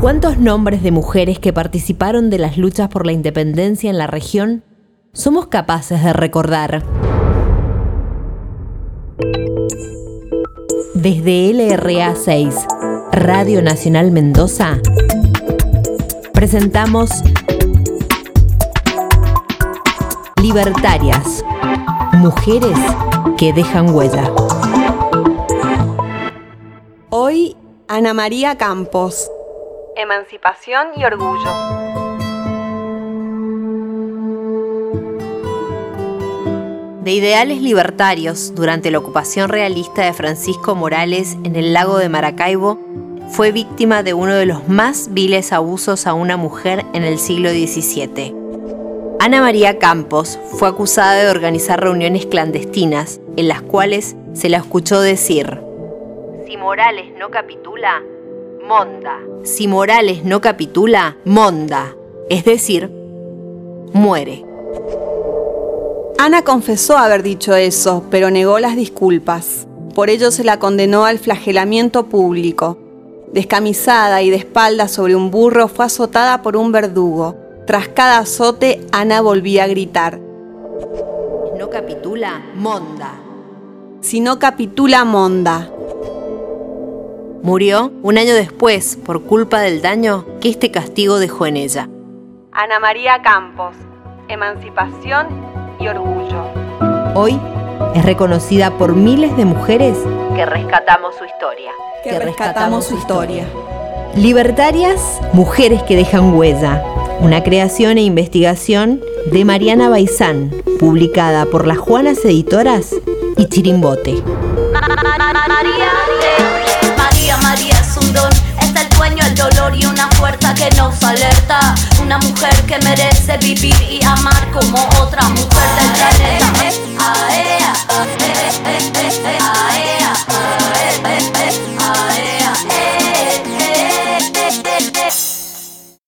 ¿Cuántos nombres de mujeres que participaron de las luchas por la independencia en la región somos capaces de recordar? Desde LRA 6, Radio Nacional Mendoza, presentamos Libertarias, mujeres que dejan huella. Hoy, Ana María Campos. Emancipación y orgullo. De ideales libertarios durante la ocupación realista de Francisco Morales en el lago de Maracaibo, fue víctima de uno de los más viles abusos a una mujer en el siglo XVII. Ana María Campos fue acusada de organizar reuniones clandestinas en las cuales se la escuchó decir, Si Morales no capitula, monda. Si Morales no capitula, monda. Es decir, muere. Ana confesó haber dicho eso, pero negó las disculpas. Por ello se la condenó al flagelamiento público. Descamisada y de espaldas sobre un burro, fue azotada por un verdugo. Tras cada azote, Ana volvía a gritar. No capitula, monda. Si no capitula, monda. Murió un año después por culpa del daño que este castigo dejó en ella. Ana María Campos, Emancipación y Orgullo. Hoy es reconocida por miles de mujeres que rescatamos su historia. Que, rescatamos su historia. Libertarias, mujeres que dejan huella. Una creación e investigación de Mariana Baizán, publicada por las Juanas Editoras y Chirimbote. María, María, Una mujer que merece vivir y amar como otra mujer del planeta.